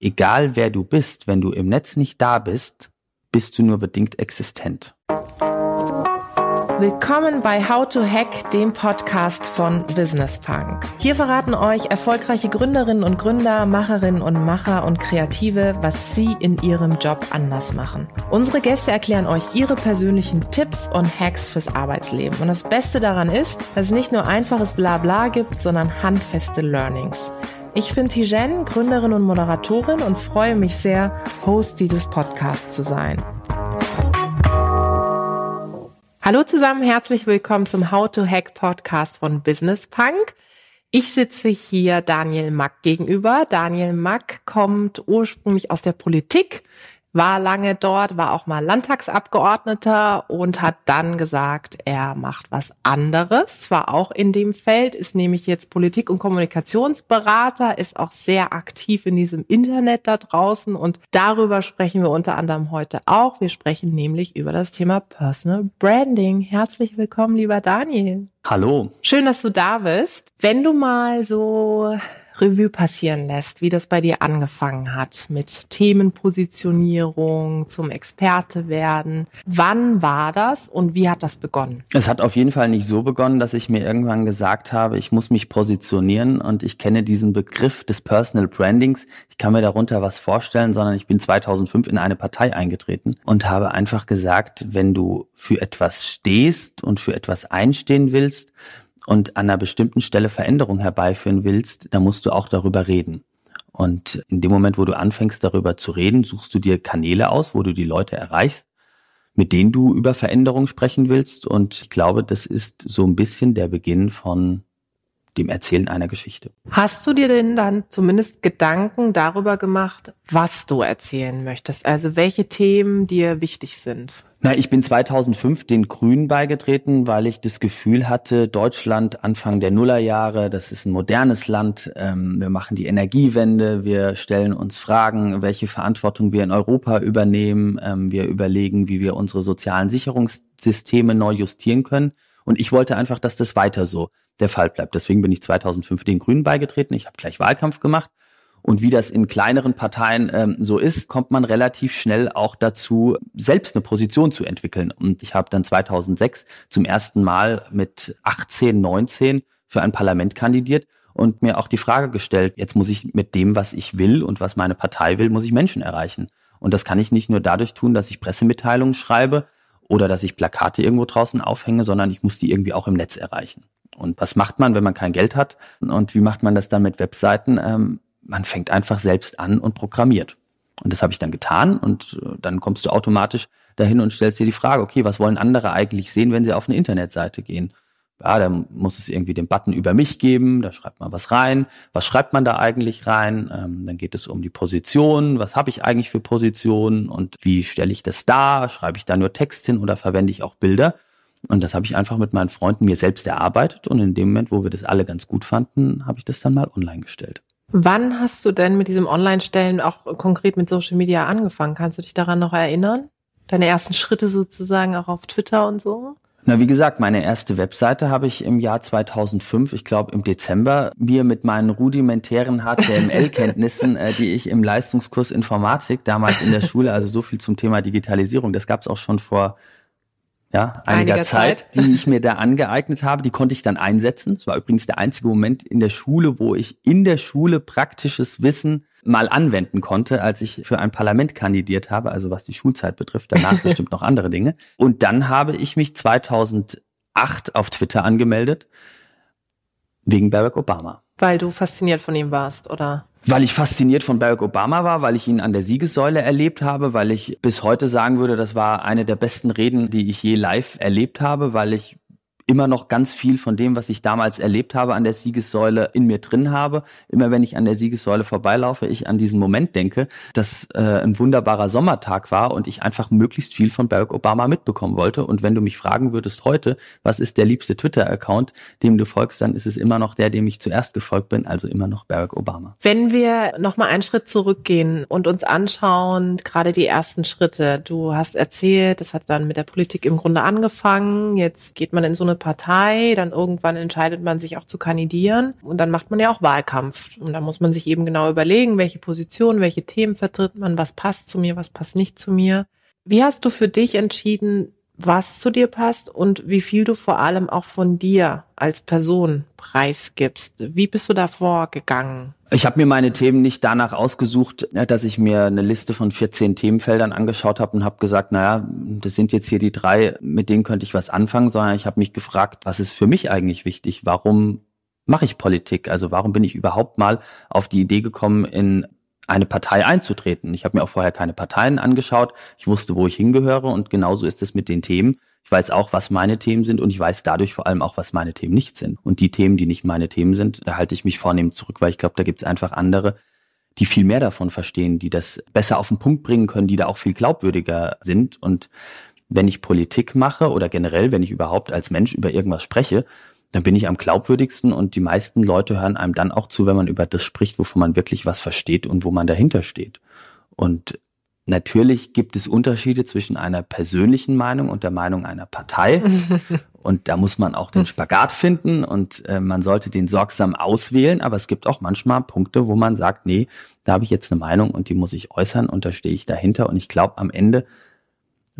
egal wer du bist, wenn du im Netz nicht da bist, bist du nur bedingt existent. Willkommen bei How to Hack, dem Podcast von Business Punk. Hier verraten euch erfolgreiche Gründerinnen und Gründer, Macherinnen und Macher und Kreative, was sie in ihrem Job anders machen. Unsere Gäste erklären euch ihre persönlichen Tipps und Hacks fürs Arbeitsleben. Und das Beste daran ist, dass es nicht nur einfaches Blabla gibt, sondern handfeste Learnings. Ich bin Tijen, Gründerin und Moderatorin und freue mich sehr, Host dieses Podcasts zu sein. Hallo zusammen, herzlich willkommen zum How to Hack Podcast von Business Punk. Ich sitze hier Daniel Mack gegenüber. Daniel Mack kommt ursprünglich aus der Politik, war lange dort, war auch mal Landtagsabgeordneter und hat dann gesagt, er macht was anderes, zwar auch in dem Feld, ist nämlich jetzt Politik- und Kommunikationsberater, ist auch sehr aktiv in diesem Internet da draußen und darüber sprechen wir unter anderem heute auch. Wir sprechen nämlich über das Thema Personal Branding. Herzlich willkommen, lieber Daniel. Hallo. Schön, dass du da bist. Wenn du mal so Revue passieren lässt, wie das bei dir angefangen hat mit Themenpositionierung, zum Experte werden. Wann war das und wie hat das begonnen? Es hat auf jeden Fall nicht so begonnen, dass ich mir irgendwann gesagt habe, ich muss mich positionieren und ich kenne diesen Begriff des Personal Brandings. Ich kann mir darunter was vorstellen, sondern ich bin 2005 in eine Partei eingetreten und habe einfach gesagt, wenn du für etwas stehst und für etwas einstehen willst, und an einer bestimmten Stelle Veränderung herbeiführen willst, dann musst du auch darüber reden. Und in dem Moment, wo du anfängst darüber zu reden, suchst du dir Kanäle aus, wo du die Leute erreichst, mit denen du über Veränderung sprechen willst. Und ich glaube, das ist so ein bisschen der Beginn von dem Erzählen einer Geschichte. Hast du dir denn dann zumindest Gedanken darüber gemacht, was du erzählen möchtest? Also welche Themen dir wichtig sind? Na, ich bin 2005 den Grünen beigetreten, weil ich das Gefühl hatte, Deutschland Anfang der Nullerjahre, das ist ein modernes Land, ähm, wir machen die Energiewende, wir stellen uns Fragen, welche Verantwortung wir in Europa übernehmen, ähm, wir überlegen, wie wir unsere sozialen Sicherungssysteme neu justieren können. Und ich wollte einfach, dass das weiter so der Fall bleibt. Deswegen bin ich 2005 den Grünen beigetreten. Ich habe gleich Wahlkampf gemacht und wie das in kleineren Parteien ähm, so ist, kommt man relativ schnell auch dazu, selbst eine Position zu entwickeln. Und ich habe dann 2006 zum ersten Mal mit 18, 19 für ein Parlament kandidiert und mir auch die Frage gestellt, jetzt muss ich mit dem, was ich will und was meine Partei will, muss ich Menschen erreichen. Und das kann ich nicht nur dadurch tun, dass ich Pressemitteilungen schreibe oder dass ich Plakate irgendwo draußen aufhänge, sondern ich muss die irgendwie auch im Netz erreichen. Und was macht man, wenn man kein Geld hat? Und wie macht man das dann mit Webseiten? Ähm, man fängt einfach selbst an und programmiert. Und das habe ich dann getan und äh, dann kommst du automatisch dahin und stellst dir die Frage, okay, was wollen andere eigentlich sehen, wenn sie auf eine Internetseite gehen? Ja, da muss es irgendwie den Button über mich geben, da schreibt man was rein. Was schreibt man da eigentlich rein? Ähm, dann geht es um die Position, was habe ich eigentlich für Positionen und wie stelle ich das dar? Schreibe ich da nur Text hin oder verwende ich auch Bilder? Und das habe ich einfach mit meinen Freunden mir selbst erarbeitet und in dem Moment, wo wir das alle ganz gut fanden, habe ich das dann mal online gestellt. Wann hast du denn mit diesem Online-Stellen auch konkret mit Social Media angefangen? Kannst du dich daran noch erinnern? Deine ersten Schritte sozusagen auch auf Twitter und so? Na, wie gesagt, meine erste Webseite habe ich im Jahr 2005, ich glaube im Dezember, mir mit meinen rudimentären HTML-Kenntnissen, äh, die ich im Leistungskurs Informatik damals in der Schule, also so viel zum Thema Digitalisierung, das gab es auch schon vor ja, einiger, einiger Zeit, Zeit, die ich mir da angeeignet habe, die konnte ich dann einsetzen. Es war übrigens der einzige Moment in der Schule, wo ich in der Schule praktisches Wissen mal anwenden konnte, als ich für ein Parlament kandidiert habe, also was die Schulzeit betrifft, danach bestimmt noch andere Dinge. Und dann habe ich mich 2008 auf Twitter angemeldet, wegen Barack Obama. Weil du fasziniert von ihm warst, oder? Weil ich fasziniert von Barack Obama war, weil ich ihn an der Siegessäule erlebt habe, weil ich bis heute sagen würde, das war eine der besten Reden, die ich je live erlebt habe, weil ich immer noch ganz viel von dem, was ich damals erlebt habe an der Siegessäule in mir drin habe. Immer wenn ich an der Siegessäule vorbeilaufe, ich an diesen Moment denke, dass äh, ein wunderbarer Sommertag war und ich einfach möglichst viel von Barack Obama mitbekommen wollte. Und wenn du mich fragen würdest heute, was ist der liebste Twitter-Account, dem du folgst, dann ist es immer noch der, dem ich zuerst gefolgt bin, also immer noch Barack Obama. Wenn wir nochmal einen Schritt zurückgehen und uns anschauen, gerade die ersten Schritte. Du hast erzählt, das hat dann mit der Politik im Grunde angefangen. Jetzt geht man in so eine Partei, dann irgendwann entscheidet man sich auch zu kandidieren und dann macht man ja auch Wahlkampf. Und da muss man sich eben genau überlegen, welche Position, welche Themen vertritt man, was passt zu mir, was passt nicht zu mir. Wie hast du für dich entschieden, was zu dir passt und wie viel du vor allem auch von dir als Person preisgibst. Wie bist du da vorgegangen? Ich habe mir meine Themen nicht danach ausgesucht, dass ich mir eine Liste von 14 Themenfeldern angeschaut habe und habe gesagt, naja, das sind jetzt hier die drei, mit denen könnte ich was anfangen, sondern ich habe mich gefragt, was ist für mich eigentlich wichtig? Warum mache ich Politik? Also warum bin ich überhaupt mal auf die Idee gekommen, in eine Partei einzutreten. Ich habe mir auch vorher keine Parteien angeschaut. Ich wusste, wo ich hingehöre und genauso ist es mit den Themen. Ich weiß auch, was meine Themen sind und ich weiß dadurch vor allem auch, was meine Themen nicht sind. Und die Themen, die nicht meine Themen sind, da halte ich mich vornehm zurück, weil ich glaube, da gibt es einfach andere, die viel mehr davon verstehen, die das besser auf den Punkt bringen können, die da auch viel glaubwürdiger sind. Und wenn ich Politik mache oder generell, wenn ich überhaupt als Mensch über irgendwas spreche, dann bin ich am glaubwürdigsten und die meisten Leute hören einem dann auch zu, wenn man über das spricht, wovon man wirklich was versteht und wo man dahinter steht. Und natürlich gibt es Unterschiede zwischen einer persönlichen Meinung und der Meinung einer Partei. und da muss man auch den Spagat finden und äh, man sollte den sorgsam auswählen. Aber es gibt auch manchmal Punkte, wo man sagt, nee, da habe ich jetzt eine Meinung und die muss ich äußern und da stehe ich dahinter. Und ich glaube, am Ende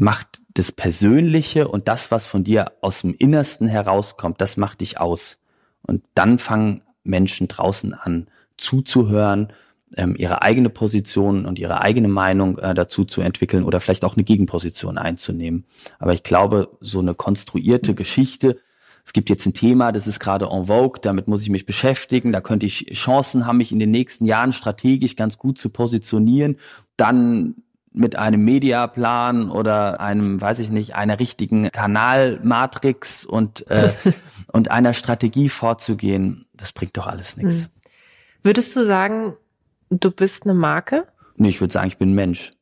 macht das Persönliche und das, was von dir aus dem Innersten herauskommt, das macht dich aus. Und dann fangen Menschen draußen an zuzuhören, ähm, ihre eigene Position und ihre eigene Meinung äh, dazu zu entwickeln oder vielleicht auch eine Gegenposition einzunehmen. Aber ich glaube, so eine konstruierte Geschichte, es gibt jetzt ein Thema, das ist gerade en vogue, damit muss ich mich beschäftigen, da könnte ich Chancen haben, mich in den nächsten Jahren strategisch ganz gut zu positionieren. Dann mit einem Mediaplan oder einem, weiß ich nicht, einer richtigen Kanalmatrix und, äh, und einer Strategie vorzugehen, das bringt doch alles nichts. Hm. Würdest du sagen, du bist eine Marke? Nee, ich würde sagen, ich bin ein Mensch.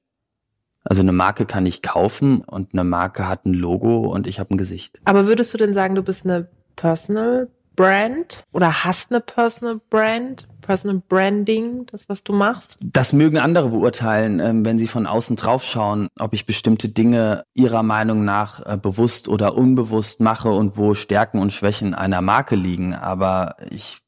Also eine Marke kann ich kaufen und eine Marke hat ein Logo und ich habe ein Gesicht. Aber würdest du denn sagen, du bist eine Personal Brand oder hast eine Personal Brand, Personal Branding, das, was du machst? Das mögen andere beurteilen, ähm, wenn sie von außen draufschauen, ob ich bestimmte Dinge ihrer Meinung nach äh, bewusst oder unbewusst mache und wo Stärken und Schwächen einer Marke liegen. Aber ich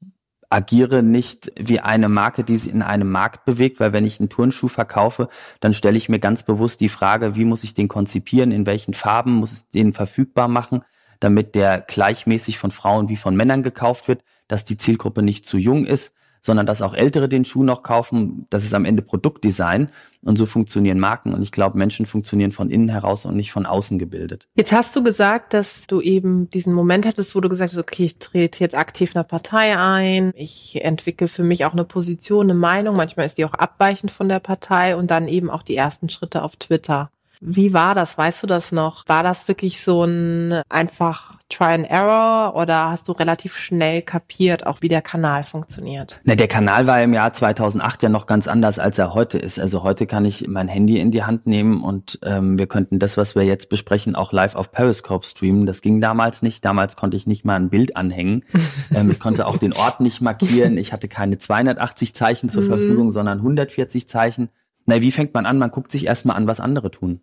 agiere nicht wie eine Marke, die sich in einem Markt bewegt, weil wenn ich einen Turnschuh verkaufe, dann stelle ich mir ganz bewusst die Frage, wie muss ich den konzipieren, in welchen Farben muss ich den verfügbar machen, damit der gleichmäßig von Frauen wie von Männern gekauft wird, dass die Zielgruppe nicht zu jung ist, sondern dass auch Ältere den Schuh noch kaufen. Das ist am Ende Produktdesign und so funktionieren Marken und ich glaube, Menschen funktionieren von innen heraus und nicht von außen gebildet. Jetzt hast du gesagt, dass du eben diesen Moment hattest, wo du gesagt hast, okay, ich trete jetzt aktiv einer Partei ein, ich entwickle für mich auch eine Position, eine Meinung, manchmal ist die auch abweichend von der Partei und dann eben auch die ersten Schritte auf Twitter. Wie war das? Weißt du das noch? War das wirklich so ein einfach Try and Error oder hast du relativ schnell kapiert, auch wie der Kanal funktioniert? Na, der Kanal war im Jahr 2008 ja noch ganz anders, als er heute ist. Also heute kann ich mein Handy in die Hand nehmen und ähm, wir könnten das, was wir jetzt besprechen, auch live auf Periscope streamen. Das ging damals nicht. Damals konnte ich nicht mal ein Bild anhängen. ähm, ich konnte auch den Ort nicht markieren. Ich hatte keine 280 Zeichen zur mhm. Verfügung, sondern 140 Zeichen. Na, wie fängt man an? Man guckt sich erstmal an, was andere tun.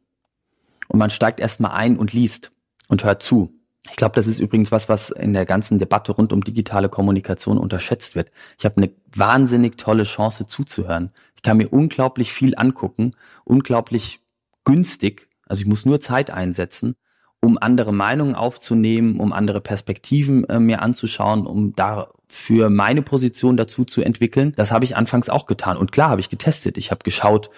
Und man steigt erstmal ein und liest und hört zu. Ich glaube, das ist übrigens was, was in der ganzen Debatte rund um digitale Kommunikation unterschätzt wird. Ich habe eine wahnsinnig tolle Chance zuzuhören. Ich kann mir unglaublich viel angucken, unglaublich günstig. Also ich muss nur Zeit einsetzen, um andere Meinungen aufzunehmen, um andere Perspektiven äh, mir anzuschauen, um dafür meine Position dazu zu entwickeln. Das habe ich anfangs auch getan. Und klar habe ich getestet. Ich habe geschaut,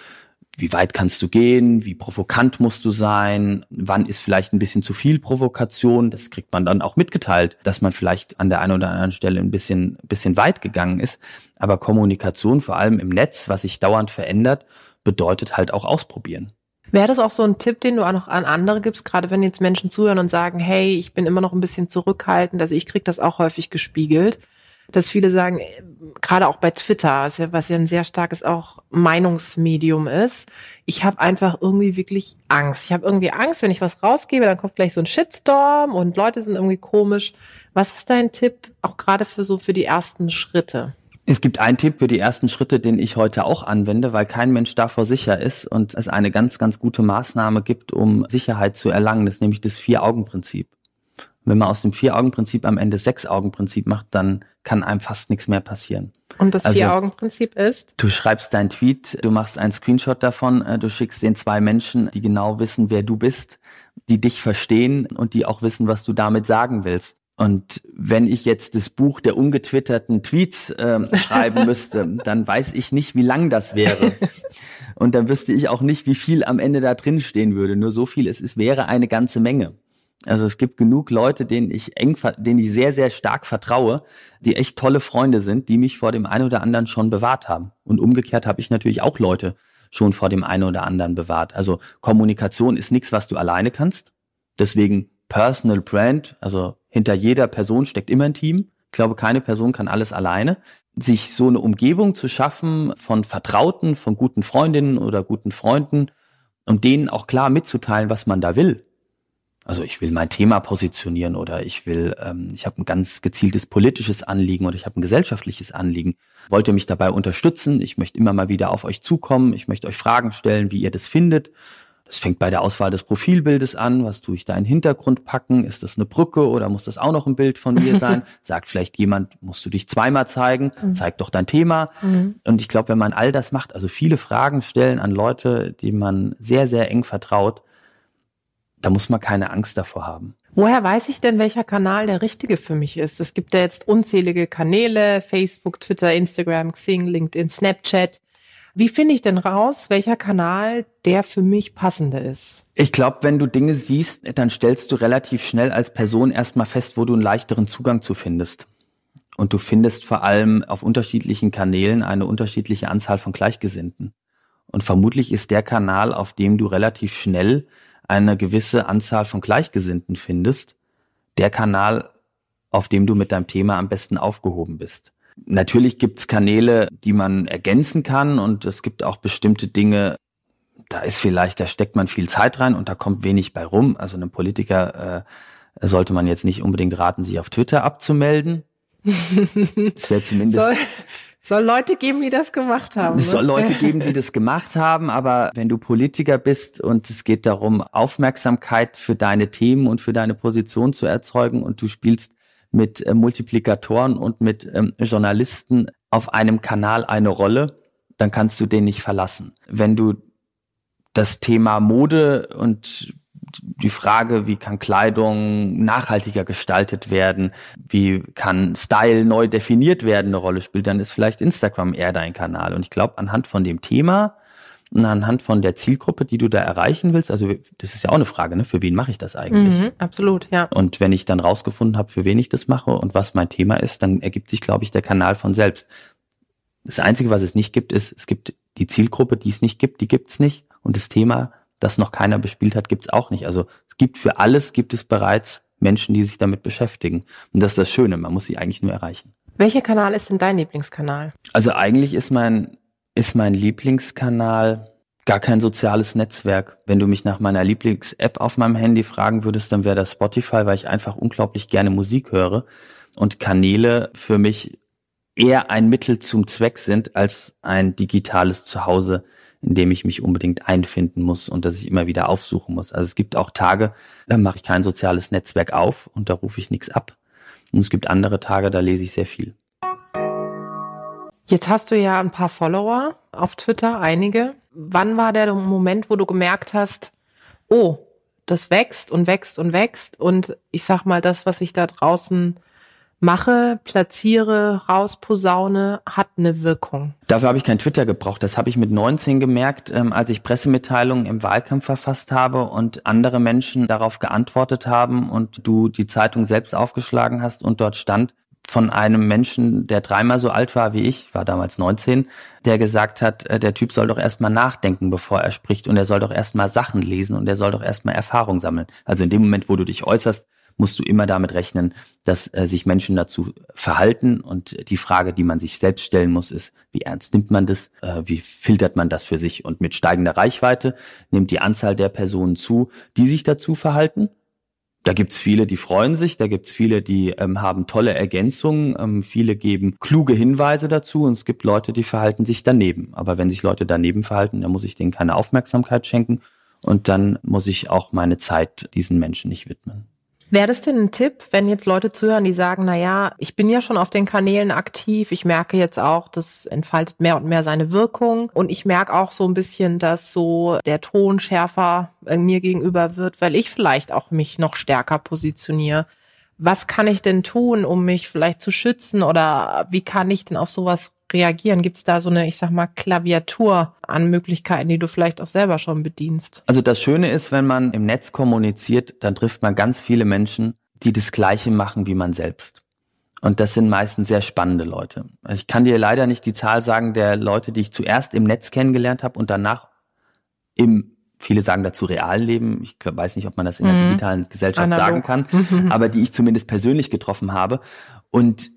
wie weit kannst du gehen, wie provokant musst du sein, wann ist vielleicht ein bisschen zu viel Provokation, das kriegt man dann auch mitgeteilt, dass man vielleicht an der einen oder anderen Stelle ein bisschen, bisschen weit gegangen ist. Aber Kommunikation, vor allem im Netz, was sich dauernd verändert, bedeutet halt auch ausprobieren. Wäre das auch so ein Tipp, den du auch noch an andere gibst, gerade wenn jetzt Menschen zuhören und sagen, hey, ich bin immer noch ein bisschen zurückhaltend, also ich krieg das auch häufig gespiegelt dass viele sagen, gerade auch bei Twitter, was ja ein sehr starkes auch Meinungsmedium ist, ich habe einfach irgendwie wirklich Angst. Ich habe irgendwie Angst, wenn ich was rausgebe, dann kommt gleich so ein Shitstorm und Leute sind irgendwie komisch. Was ist dein Tipp auch gerade für so für die ersten Schritte? Es gibt einen Tipp für die ersten Schritte, den ich heute auch anwende, weil kein Mensch davor sicher ist und es eine ganz, ganz gute Maßnahme gibt, um Sicherheit zu erlangen. Das ist nämlich das Vier-Augen-Prinzip. Wenn man aus dem Vier-Augen-Prinzip am Ende Sechs-Augen-Prinzip macht, dann kann einem fast nichts mehr passieren. Und das also, Vier-Augen-Prinzip ist? Du schreibst deinen Tweet, du machst einen Screenshot davon, äh, du schickst den zwei Menschen, die genau wissen, wer du bist, die dich verstehen und die auch wissen, was du damit sagen willst. Und wenn ich jetzt das Buch der ungetwitterten Tweets äh, schreiben müsste, dann weiß ich nicht, wie lang das wäre. Und dann wüsste ich auch nicht, wie viel am Ende da drin stehen würde. Nur so viel, es, es wäre eine ganze Menge. Also es gibt genug Leute, denen ich eng, denen ich sehr, sehr stark vertraue, die echt tolle Freunde sind, die mich vor dem einen oder anderen schon bewahrt haben. Und umgekehrt habe ich natürlich auch Leute schon vor dem einen oder anderen bewahrt. Also Kommunikation ist nichts, was du alleine kannst. Deswegen Personal Brand, also hinter jeder Person steckt immer ein Team. Ich glaube, keine Person kann alles alleine. Sich so eine Umgebung zu schaffen von Vertrauten, von guten Freundinnen oder guten Freunden und denen auch klar mitzuteilen, was man da will. Also ich will mein Thema positionieren oder ich will, ähm, ich habe ein ganz gezieltes politisches Anliegen oder ich habe ein gesellschaftliches Anliegen. Wollt ihr mich dabei unterstützen? Ich möchte immer mal wieder auf euch zukommen. Ich möchte euch Fragen stellen, wie ihr das findet. Das fängt bei der Auswahl des Profilbildes an. Was tue ich da in den Hintergrund packen? Ist das eine Brücke oder muss das auch noch ein Bild von mir sein? Sagt vielleicht jemand, musst du dich zweimal zeigen? Mhm. Zeig doch dein Thema. Mhm. Und ich glaube, wenn man all das macht, also viele Fragen stellen an Leute, die man sehr, sehr eng vertraut, da muss man keine Angst davor haben. Woher weiß ich denn, welcher Kanal der richtige für mich ist? Es gibt ja jetzt unzählige Kanäle, Facebook, Twitter, Instagram, Xing, LinkedIn, Snapchat. Wie finde ich denn raus, welcher Kanal der für mich passende ist? Ich glaube, wenn du Dinge siehst, dann stellst du relativ schnell als Person erstmal fest, wo du einen leichteren Zugang zu findest. Und du findest vor allem auf unterschiedlichen Kanälen eine unterschiedliche Anzahl von Gleichgesinnten. Und vermutlich ist der Kanal, auf dem du relativ schnell eine gewisse Anzahl von Gleichgesinnten findest, der Kanal, auf dem du mit deinem Thema am besten aufgehoben bist. Natürlich gibt's Kanäle, die man ergänzen kann und es gibt auch bestimmte Dinge, da ist vielleicht, da steckt man viel Zeit rein und da kommt wenig bei rum. Also einem Politiker äh, sollte man jetzt nicht unbedingt raten, sich auf Twitter abzumelden. Das wäre zumindest. Soll, soll Leute geben, die das gemacht haben. Es ne? soll Leute geben, die das gemacht haben, aber wenn du Politiker bist und es geht darum, Aufmerksamkeit für deine Themen und für deine Position zu erzeugen und du spielst mit äh, Multiplikatoren und mit ähm, Journalisten auf einem Kanal eine Rolle, dann kannst du den nicht verlassen. Wenn du das Thema Mode und die Frage, wie kann Kleidung nachhaltiger gestaltet werden, wie kann Style neu definiert werden, eine Rolle spielt, dann ist vielleicht Instagram eher dein Kanal. Und ich glaube, anhand von dem Thema und anhand von der Zielgruppe, die du da erreichen willst, also das ist ja auch eine Frage, ne? für wen mache ich das eigentlich? Mhm, absolut, ja. Und wenn ich dann rausgefunden habe, für wen ich das mache und was mein Thema ist, dann ergibt sich, glaube ich, der Kanal von selbst. Das Einzige, was es nicht gibt, ist, es gibt die Zielgruppe, die es nicht gibt, die gibt es nicht. Und das Thema, das noch keiner bespielt hat, gibt es auch nicht. Also es gibt für alles, gibt es bereits Menschen, die sich damit beschäftigen. Und das ist das Schöne, man muss sie eigentlich nur erreichen. Welcher Kanal ist denn dein Lieblingskanal? Also eigentlich ist mein ist mein Lieblingskanal gar kein soziales Netzwerk. Wenn du mich nach meiner Lieblings-App auf meinem Handy fragen würdest, dann wäre das Spotify, weil ich einfach unglaublich gerne Musik höre und Kanäle für mich eher ein Mittel zum Zweck sind als ein digitales Zuhause, in dem ich mich unbedingt einfinden muss und das ich immer wieder aufsuchen muss. Also es gibt auch Tage, da mache ich kein soziales Netzwerk auf und da rufe ich nichts ab. Und es gibt andere Tage, da lese ich sehr viel. Jetzt hast du ja ein paar Follower auf Twitter, einige. Wann war der Moment, wo du gemerkt hast, oh, das wächst und wächst und wächst und ich sag mal, das, was ich da draußen mache, platziere, rausposaune, hat eine Wirkung. Dafür habe ich kein Twitter gebraucht. Das habe ich mit 19 gemerkt, ähm, als ich Pressemitteilungen im Wahlkampf verfasst habe und andere Menschen darauf geantwortet haben und du die Zeitung selbst aufgeschlagen hast und dort stand, von einem Menschen, der dreimal so alt war wie ich, war damals 19, der gesagt hat, äh, der Typ soll doch erstmal nachdenken, bevor er spricht und er soll doch erstmal Sachen lesen und er soll doch erstmal Erfahrung sammeln. Also in dem Moment, wo du dich äußerst, musst du immer damit rechnen, dass äh, sich Menschen dazu verhalten. Und die Frage, die man sich selbst stellen muss, ist, wie ernst nimmt man das, äh, wie filtert man das für sich? Und mit steigender Reichweite nimmt die Anzahl der Personen zu, die sich dazu verhalten. Da gibt's viele, die freuen sich, da gibt's viele, die ähm, haben tolle Ergänzungen, ähm, viele geben kluge Hinweise dazu. Und es gibt Leute, die verhalten sich daneben. Aber wenn sich Leute daneben verhalten, dann muss ich denen keine Aufmerksamkeit schenken. Und dann muss ich auch meine Zeit diesen Menschen nicht widmen. Wäre das denn ein Tipp, wenn jetzt Leute zuhören, die sagen, na ja, ich bin ja schon auf den Kanälen aktiv, ich merke jetzt auch, das entfaltet mehr und mehr seine Wirkung und ich merke auch so ein bisschen, dass so der Ton schärfer äh, mir gegenüber wird, weil ich vielleicht auch mich noch stärker positioniere. Was kann ich denn tun, um mich vielleicht zu schützen oder wie kann ich denn auf sowas reagieren? Gibt es da so eine, ich sag mal, Klaviatur an Möglichkeiten, die du vielleicht auch selber schon bedienst? Also das Schöne ist, wenn man im Netz kommuniziert, dann trifft man ganz viele Menschen, die das Gleiche machen wie man selbst. Und das sind meistens sehr spannende Leute. Also ich kann dir leider nicht die Zahl sagen der Leute, die ich zuerst im Netz kennengelernt habe und danach im, viele sagen dazu Realleben. Ich weiß nicht, ob man das in der mhm. digitalen Gesellschaft Analog. sagen kann, aber die ich zumindest persönlich getroffen habe. Und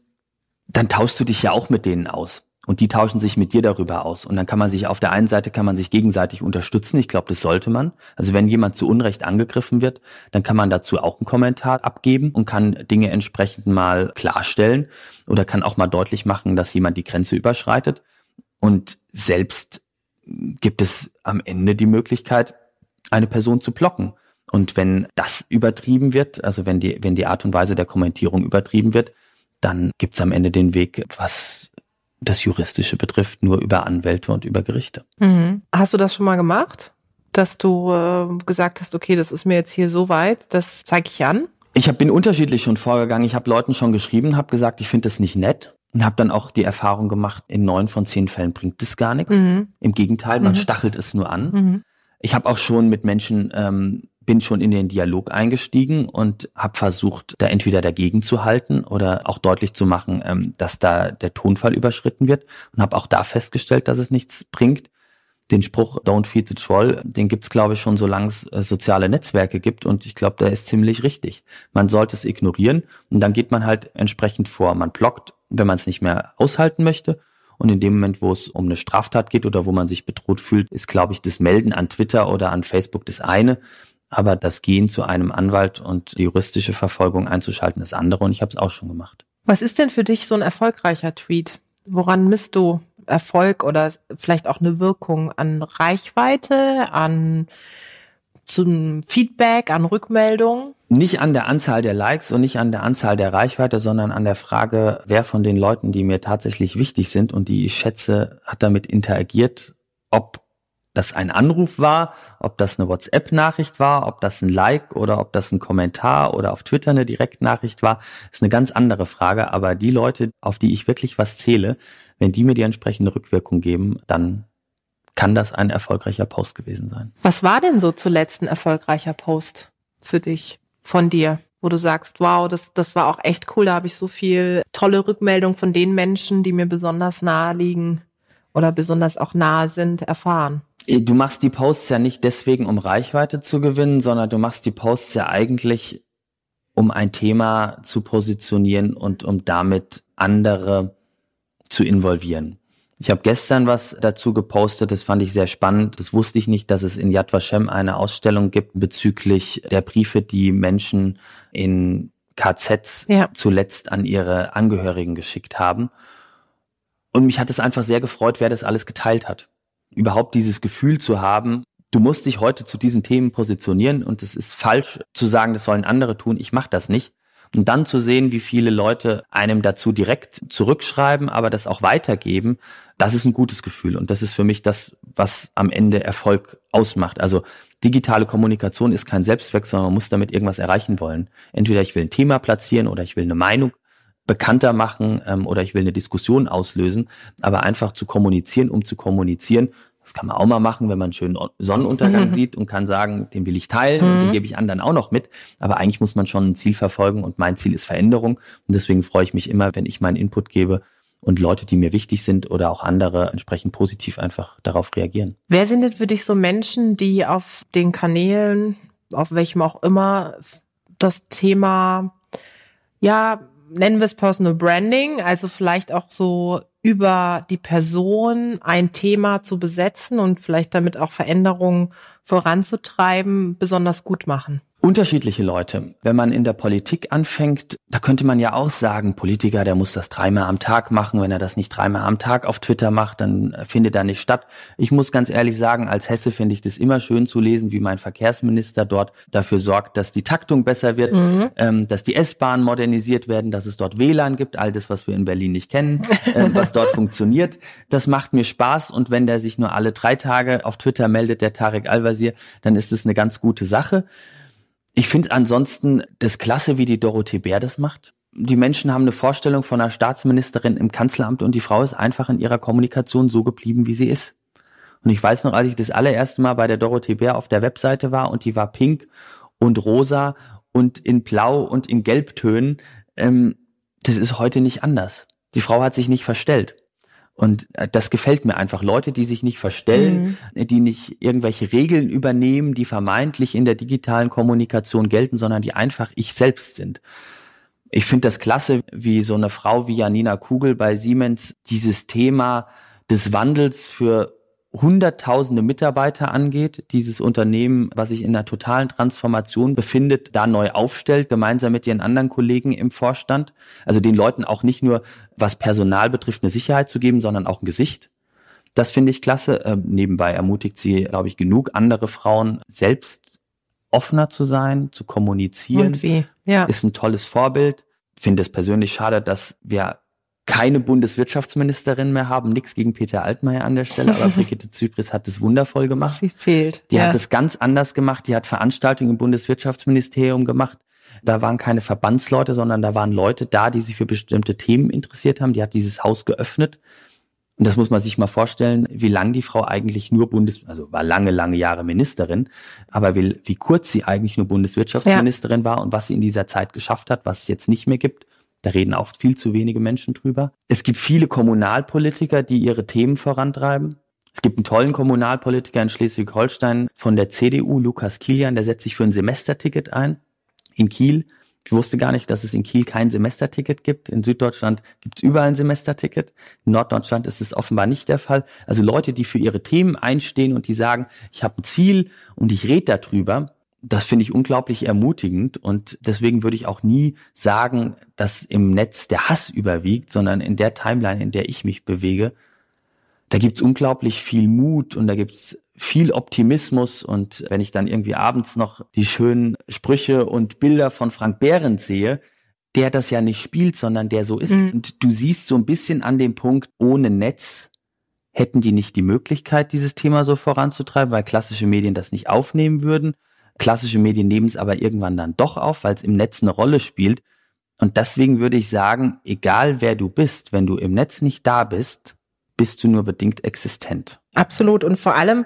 dann tauschst du dich ja auch mit denen aus. Und die tauschen sich mit dir darüber aus. Und dann kann man sich auf der einen Seite kann man sich gegenseitig unterstützen. Ich glaube, das sollte man. Also wenn jemand zu Unrecht angegriffen wird, dann kann man dazu auch einen Kommentar abgeben und kann Dinge entsprechend mal klarstellen oder kann auch mal deutlich machen, dass jemand die Grenze überschreitet. Und selbst gibt es am Ende die Möglichkeit, eine Person zu blocken. Und wenn das übertrieben wird, also wenn die, wenn die Art und Weise der Kommentierung übertrieben wird, dann gibt's am Ende den Weg, was das Juristische betrifft, nur über Anwälte und über Gerichte. Mhm. Hast du das schon mal gemacht? Dass du äh, gesagt hast, okay, das ist mir jetzt hier so weit, das zeige ich an? Ich hab, bin unterschiedlich schon vorgegangen. Ich habe Leuten schon geschrieben, habe gesagt, ich finde das nicht nett und habe dann auch die Erfahrung gemacht, in neun von zehn Fällen bringt das gar nichts. Mhm. Im Gegenteil, man mhm. stachelt es nur an. Mhm. Ich habe auch schon mit Menschen ähm, bin schon in den Dialog eingestiegen und habe versucht, da entweder dagegen zu halten oder auch deutlich zu machen, ähm, dass da der Tonfall überschritten wird und habe auch da festgestellt, dass es nichts bringt. Den Spruch Don't feed the troll, den gibt's glaube ich schon, solange es äh, soziale Netzwerke gibt und ich glaube, der ist ziemlich richtig. Man sollte es ignorieren und dann geht man halt entsprechend vor. Man blockt, wenn man es nicht mehr aushalten möchte und in dem Moment, wo es um eine Straftat geht oder wo man sich bedroht fühlt, ist, glaube ich, das Melden an Twitter oder an Facebook das eine aber das Gehen zu einem Anwalt und die juristische Verfolgung einzuschalten ist andere und ich habe es auch schon gemacht. Was ist denn für dich so ein erfolgreicher Tweet? Woran misst du Erfolg oder vielleicht auch eine Wirkung an Reichweite, an zum Feedback, an Rückmeldung? Nicht an der Anzahl der Likes und nicht an der Anzahl der Reichweite, sondern an der Frage, wer von den Leuten, die mir tatsächlich wichtig sind und die ich schätze, hat damit interagiert, ob das ein Anruf war, ob das eine WhatsApp-Nachricht war, ob das ein Like oder ob das ein Kommentar oder auf Twitter eine Direktnachricht war, ist eine ganz andere Frage. Aber die Leute, auf die ich wirklich was zähle, wenn die mir die entsprechende Rückwirkung geben, dann kann das ein erfolgreicher Post gewesen sein. Was war denn so zuletzt ein erfolgreicher Post für dich, von dir? wo du sagst, wow, das, das war auch echt cool, da habe ich so viel tolle Rückmeldung von den Menschen, die mir besonders nahe liegen oder besonders auch nahe sind, erfahren. Äh, du machst die Posts ja nicht deswegen, um Reichweite zu gewinnen, sondern du machst die Posts ja eigentlich, um ein Thema zu positionieren und um damit andere zu involvieren. Ich habe gestern was dazu gepostet, das fand ich sehr spannend. Das wusste ich nicht, dass es in Yad Vashem eine Ausstellung gibt bezüglich der Briefe, die Menschen in KZs ja. zuletzt an ihre Angehörigen geschickt haben. Und mich hat es einfach sehr gefreut, wer das alles geteilt hat überhaupt dieses Gefühl zu haben, du musst dich heute zu diesen Themen positionieren und es ist falsch zu sagen, das sollen andere tun, ich mache das nicht. Und dann zu sehen, wie viele Leute einem dazu direkt zurückschreiben, aber das auch weitergeben, das ist ein gutes Gefühl. Und das ist für mich das, was am Ende Erfolg ausmacht. Also digitale Kommunikation ist kein Selbstzweck, sondern man muss damit irgendwas erreichen wollen. Entweder ich will ein Thema platzieren oder ich will eine Meinung bekannter machen ähm, oder ich will eine Diskussion auslösen, aber einfach zu kommunizieren, um zu kommunizieren, das kann man auch mal machen, wenn man einen schönen Sonnenuntergang mhm. sieht und kann sagen, den will ich teilen mhm. und den mhm. gebe ich anderen auch noch mit. Aber eigentlich muss man schon ein Ziel verfolgen und mein Ziel ist Veränderung. Und deswegen freue ich mich immer, wenn ich meinen Input gebe und Leute, die mir wichtig sind oder auch andere entsprechend positiv einfach darauf reagieren. Wer sind denn für dich so Menschen, die auf den Kanälen, auf welchem auch immer, das Thema ja nennen wir es Personal Branding, also vielleicht auch so über die Person ein Thema zu besetzen und vielleicht damit auch Veränderungen voranzutreiben, besonders gut machen. Unterschiedliche Leute. Wenn man in der Politik anfängt, da könnte man ja auch sagen, Politiker, der muss das dreimal am Tag machen. Wenn er das nicht dreimal am Tag auf Twitter macht, dann findet er nicht statt. Ich muss ganz ehrlich sagen, als Hesse finde ich das immer schön zu lesen, wie mein Verkehrsminister dort dafür sorgt, dass die Taktung besser wird, mhm. ähm, dass die S-Bahnen modernisiert werden, dass es dort WLAN gibt, all das, was wir in Berlin nicht kennen, äh, was dort funktioniert. Das macht mir Spaß und wenn der sich nur alle drei Tage auf Twitter meldet, der Tarek Al-Wazir, dann ist es eine ganz gute Sache. Ich finde ansonsten das klasse, wie die Dorothee Bär das macht. Die Menschen haben eine Vorstellung von einer Staatsministerin im Kanzleramt und die Frau ist einfach in ihrer Kommunikation so geblieben, wie sie ist. Und ich weiß noch, als ich das allererste Mal bei der Dorothee Bär auf der Webseite war und die war pink und rosa und in blau und in gelbtönen, ähm, das ist heute nicht anders. Die Frau hat sich nicht verstellt. Und äh, das gefällt mir einfach. Leute, die sich nicht verstellen, mhm. die nicht irgendwelche Regeln übernehmen, die vermeintlich in der digitalen Kommunikation gelten, sondern die einfach ich selbst sind. Ich finde das klasse, wie so eine Frau wie Janina Kugel bei Siemens dieses Thema des Wandels für hunderttausende Mitarbeiter angeht, dieses Unternehmen, was sich in einer totalen Transformation befindet, da neu aufstellt, gemeinsam mit ihren anderen Kollegen im Vorstand. Also den Leuten auch nicht nur, was Personal betrifft, eine Sicherheit zu geben, sondern auch ein Gesicht. Das finde ich klasse. Ähm, nebenbei ermutigt sie, glaube ich, genug andere Frauen selbst offener zu sein, zu kommunizieren. Und wie? Ja. Ist ein tolles Vorbild. Finde es persönlich schade, dass wir keine Bundeswirtschaftsministerin mehr haben. Nichts gegen Peter Altmaier an der Stelle, aber Brigitte Zypris hat es wundervoll gemacht. Sie fehlt. Die ja. hat es ganz anders gemacht. Die hat Veranstaltungen im Bundeswirtschaftsministerium gemacht. Da waren keine Verbandsleute, sondern da waren Leute da, die sich für bestimmte Themen interessiert haben. Die hat dieses Haus geöffnet. Und das muss man sich mal vorstellen, wie lang die Frau eigentlich nur Bundes, also war lange, lange Jahre Ministerin, aber wie, wie kurz sie eigentlich nur Bundeswirtschaftsministerin ja. war und was sie in dieser Zeit geschafft hat, was es jetzt nicht mehr gibt. Da reden auch viel zu wenige Menschen drüber. Es gibt viele Kommunalpolitiker, die ihre Themen vorantreiben. Es gibt einen tollen Kommunalpolitiker in Schleswig-Holstein von der CDU, Lukas Kilian, der setzt sich für ein Semesterticket ein in Kiel. Ich wusste gar nicht, dass es in Kiel kein Semesterticket gibt. In Süddeutschland gibt es überall ein Semesterticket. In Norddeutschland ist es offenbar nicht der Fall. Also Leute, die für ihre Themen einstehen und die sagen, ich habe ein Ziel und ich rede darüber, das finde ich unglaublich ermutigend und deswegen würde ich auch nie sagen, dass im Netz der Hass überwiegt, sondern in der Timeline, in der ich mich bewege, da gibt's unglaublich viel Mut und da gibt's viel Optimismus und wenn ich dann irgendwie abends noch die schönen Sprüche und Bilder von Frank Behrendt sehe, der das ja nicht spielt, sondern der so ist. Mhm. Und du siehst so ein bisschen an dem Punkt, ohne Netz hätten die nicht die Möglichkeit, dieses Thema so voranzutreiben, weil klassische Medien das nicht aufnehmen würden. Klassische Medien nehmen es aber irgendwann dann doch auf, weil es im Netz eine Rolle spielt. Und deswegen würde ich sagen, egal wer du bist, wenn du im Netz nicht da bist, bist du nur bedingt existent. Absolut. Und vor allem,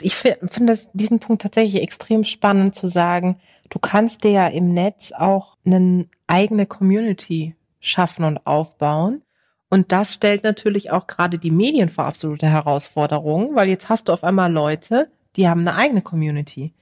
ich finde diesen Punkt tatsächlich extrem spannend zu sagen, du kannst dir ja im Netz auch eine eigene Community schaffen und aufbauen. Und das stellt natürlich auch gerade die Medien vor absolute Herausforderungen, weil jetzt hast du auf einmal Leute, die haben eine eigene Community.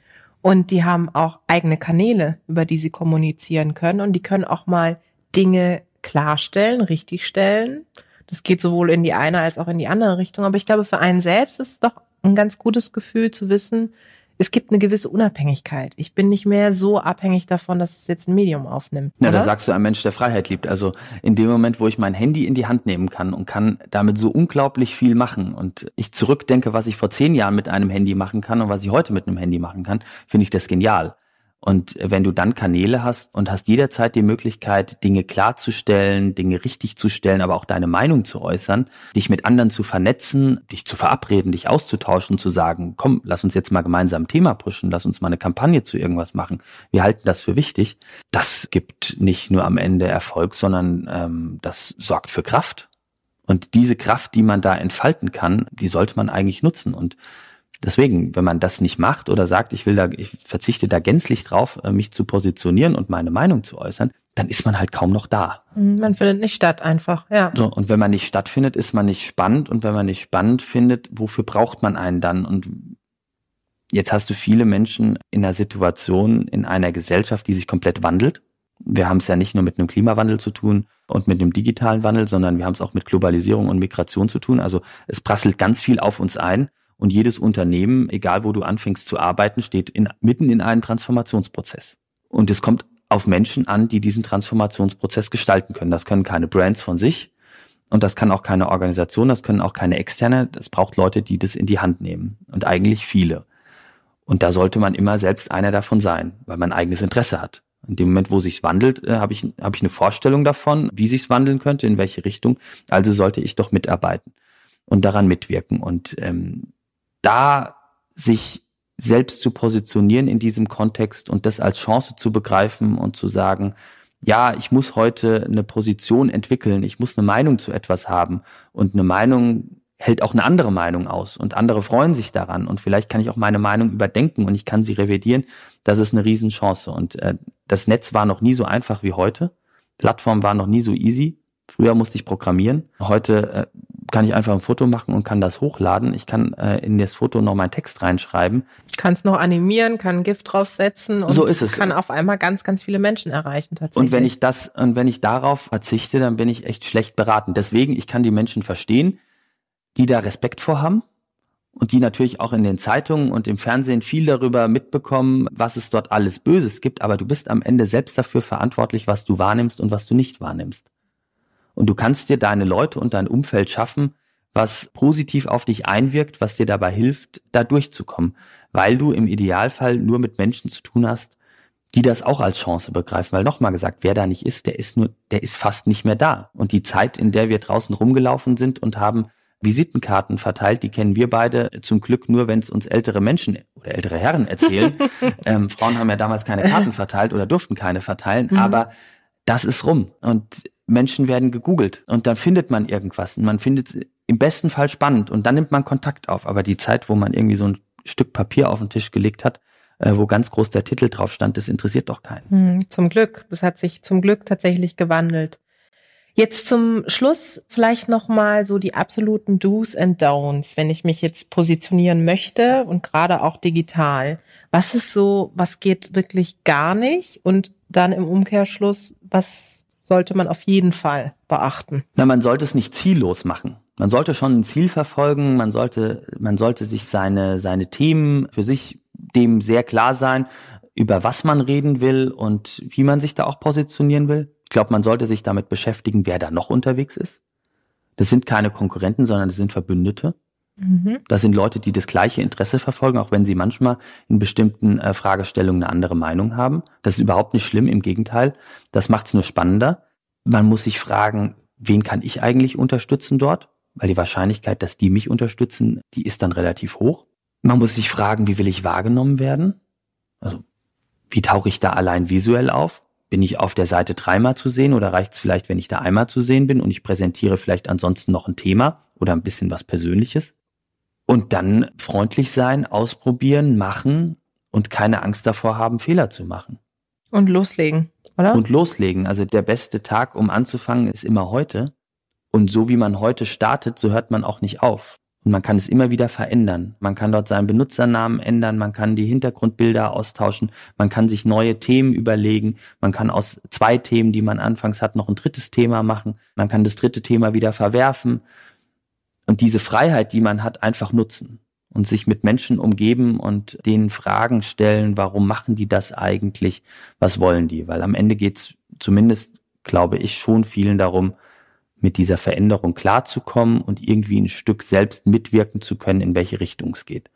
Und die haben auch eigene Kanäle, über die sie kommunizieren können. Und die können auch mal Dinge klarstellen, richtigstellen. Das geht sowohl in die eine als auch in die andere Richtung. Aber ich glaube, für einen selbst ist es doch ein ganz gutes Gefühl zu wissen, es gibt eine gewisse Unabhängigkeit. Ich bin nicht mehr so abhängig davon, dass es jetzt ein Medium aufnimmt. Ja, oder? da sagst du ein Mensch, der Freiheit liebt. Also in dem Moment, wo ich mein Handy in die Hand nehmen kann und kann damit so unglaublich viel machen und ich zurückdenke, was ich vor zehn Jahren mit einem Handy machen kann und was ich heute mit einem Handy machen kann, finde ich das genial. Und wenn du dann Kanäle hast und hast jederzeit die Möglichkeit, Dinge klarzustellen, Dinge richtig zu stellen, aber auch deine Meinung zu äußern, dich mit anderen zu vernetzen, dich zu verabreden, dich auszutauschen, zu sagen, komm, lass uns jetzt mal gemeinsam ein Thema pushen, lass uns mal eine Kampagne zu irgendwas machen. Wir halten das für wichtig. Das gibt nicht nur am Ende Erfolg, sondern ähm, das sorgt für Kraft. Und diese Kraft, die man da entfalten kann, die sollte man eigentlich nutzen. Und Deswegen, wenn man das nicht macht oder sagt, ich will da, ich verzichte da gänzlich drauf, äh, mich zu positionieren und meine Meinung zu äußern, dann ist man halt kaum noch da. Mhm, man findet nicht statt einfach, ja. So, und wenn man nicht stattfindet, ist man nicht spannend und wenn man nicht spannend findet, wofür braucht man einen dann? Und jetzt hast du viele Menschen in einer Situation, in einer Gesellschaft, die sich komplett wandelt. Wir haben es ja nicht nur mit einem Klimawandel zu tun und mit einem digitalen Wandel, sondern wir haben es auch mit Globalisierung und Migration zu tun. Also es prasselt ganz viel auf uns ein Und jedes Unternehmen, egal wo du anfängst zu arbeiten, steht in, mitten in einem Transformationsprozess. Und es kommt auf Menschen an, die diesen Transformationsprozess gestalten können. Das können keine Brands von sich und das kann auch keine Organisation, das können auch keine externe. Das braucht Leute, die das in die Hand nehmen und eigentlich viele. Und da sollte man immer selbst einer davon sein, weil man eigenes Interesse hat. In dem Moment, wo sich's wandelt, äh, habe ich, hab ich eine Vorstellung davon, wie sich's wandeln könnte, in welche Richtung. Also sollte ich doch mitarbeiten und daran mitwirken. Und ähm, da sich selbst zu positionieren in diesem Kontext und das als Chance zu begreifen und zu sagen, ja, ich muss heute eine Position entwickeln, ich muss eine Meinung zu etwas haben und eine Meinung hält auch eine andere Meinung aus und andere freuen sich daran und vielleicht kann ich auch meine Meinung überdenken und ich kann sie revidieren. Das ist eine Riesenchance und äh, das Netz war noch nie so einfach wie heute. Plattform war noch nie so easy. Früher musste ich programmieren. Heute äh, kann ich einfach ein Foto machen und kann das hochladen. Ich kann äh, in das Foto noch meinen Text reinschreiben. Kann es noch animieren, kann ein Gift draufsetzen und so ist es. kann auf einmal ganz, ganz viele Menschen erreichen tatsächlich. Und wenn ich das und wenn ich darauf verzichte, dann bin ich echt schlecht beraten. Deswegen, ich kann die Menschen verstehen, die da Respekt vor haben und die natürlich auch in den Zeitungen und im Fernsehen viel darüber mitbekommen, was es dort alles Böses gibt, aber du bist am Ende selbst dafür verantwortlich, was du wahrnimmst und was du nicht wahrnimmst. Und du kannst dir deine Leute und dein Umfeld schaffen, was positiv auf dich einwirkt, was dir dabei hilft, da durchzukommen, weil du im Idealfall nur mit Menschen zu tun hast, die das auch als Chance begreifen. Weil nochmal gesagt, wer da nicht ist, der ist nur, der ist fast nicht mehr da. Und die Zeit, in der wir draußen rumgelaufen sind und haben Visitenkarten verteilt, die kennen wir beide zum Glück nur, wenn es uns ältere Menschen oder ältere Herren erzählen. ähm, Frauen haben ja damals keine Karten verteilt oder durften keine verteilen, mhm. aber das ist rum. Und Menschen werden gegoogelt und dann findet man irgendwas und man findet es im besten Fall spannend und dann nimmt man Kontakt auf. Aber die Zeit, wo man irgendwie so ein Stück Papier auf den Tisch gelegt hat, äh, wo ganz groß der Titel drauf stand, das interessiert doch keinen. Hm, zum Glück. Das hat sich zum Glück tatsächlich gewandelt. Jetzt zum Schluss vielleicht nochmal so die absoluten Do's and Don'ts, wenn ich mich jetzt positionieren möchte und gerade auch digital. Was ist so, was geht wirklich gar nicht? Und dann im Umkehrschluss, was sollte man auf jeden Fall beachten? Na, man sollte es nicht ziellos machen. Man sollte schon ein Ziel verfolgen, man sollte, man sollte sich seine, seine Themen für sich dem sehr klar sein, über was man reden will und wie man sich da auch positionieren will. Ich glaube, man sollte sich damit beschäftigen, wer da noch unterwegs ist. Das sind keine Konkurrenten, sondern das sind Verbündete. Mhm. Das sind Leute, die das gleiche Interesse verfolgen, auch wenn sie manchmal in bestimmten äh, Fragestellungen eine andere Meinung haben. Das ist überhaupt nicht schlimm, im Gegenteil. Das macht es nur spannender. Man muss sich fragen, wen kann ich eigentlich unterstützen dort? Weil die Wahrscheinlichkeit, dass die mich unterstützen, die ist dann relativ hoch. Man muss sich fragen, wie will ich wahrgenommen werden? Also, wie tauche ich da allein visuell auf? Bin ich auf der Seite dreimal zu sehen oder reicht es vielleicht, wenn ich da einmal zu sehen bin und ich präsentiere vielleicht ansonsten noch ein Thema oder ein bisschen was Persönliches? Und dann freundlich sein, ausprobieren, machen und keine Angst davor haben, Fehler zu machen. Und loslegen, oder? Und loslegen. Also der beste Tag, um anzufangen, ist immer heute. Und so wie man heute startet, so hört man auch nicht auf. Und man kann es immer wieder verändern. Man kann dort seinen Benutzernamen ändern, man kann die Hintergrundbilder austauschen, man kann sich neue Themen überlegen, man kann aus zwei Themen, die man anfangs hat, noch ein drittes Thema machen, man kann das dritte Thema wieder verwerfen und diese Freiheit, die man hat, einfach nutzen und sich mit Menschen umgeben und denen Fragen stellen, warum machen die das eigentlich, was wollen die? Weil am Ende geht's zumindest, glaube ich, schon vielen darum, mit dieser Veränderung klarzukommen und irgendwie ein Stück selbst mitwirken zu können, in welche Richtung es geht.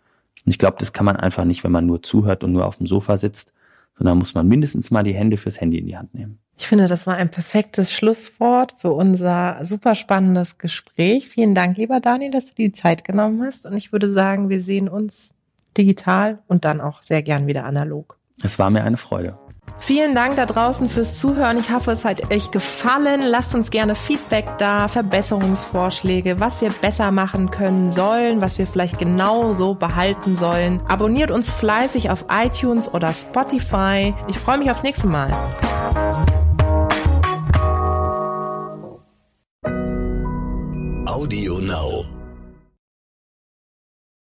Und ich glaube, das kann man einfach nicht, wenn man nur zuhört und nur auf dem Sofa sitzt, sondern muss man mindestens mal die Hände fürs Handy in die Hand nehmen. Ich finde, das war ein perfektes Schlusswort für unser super spannendes Gespräch. Vielen Dank, lieber Daniel, dass du die Zeit genommen hast. Und ich würde sagen, wir sehen uns digital und dann auch sehr gern wieder analog. Es war mir eine Freude. Vielen Dank da draußen fürs Zuhören. Ich hoffe, es hat euch gefallen. Lasst uns gerne Feedback da, Verbesserungsvorschläge, was wir besser machen können sollen, was wir vielleicht genau so behalten sollen. Abonniert uns fleißig auf iTunes oder Spotify. Ich freue mich aufs nächste Mal.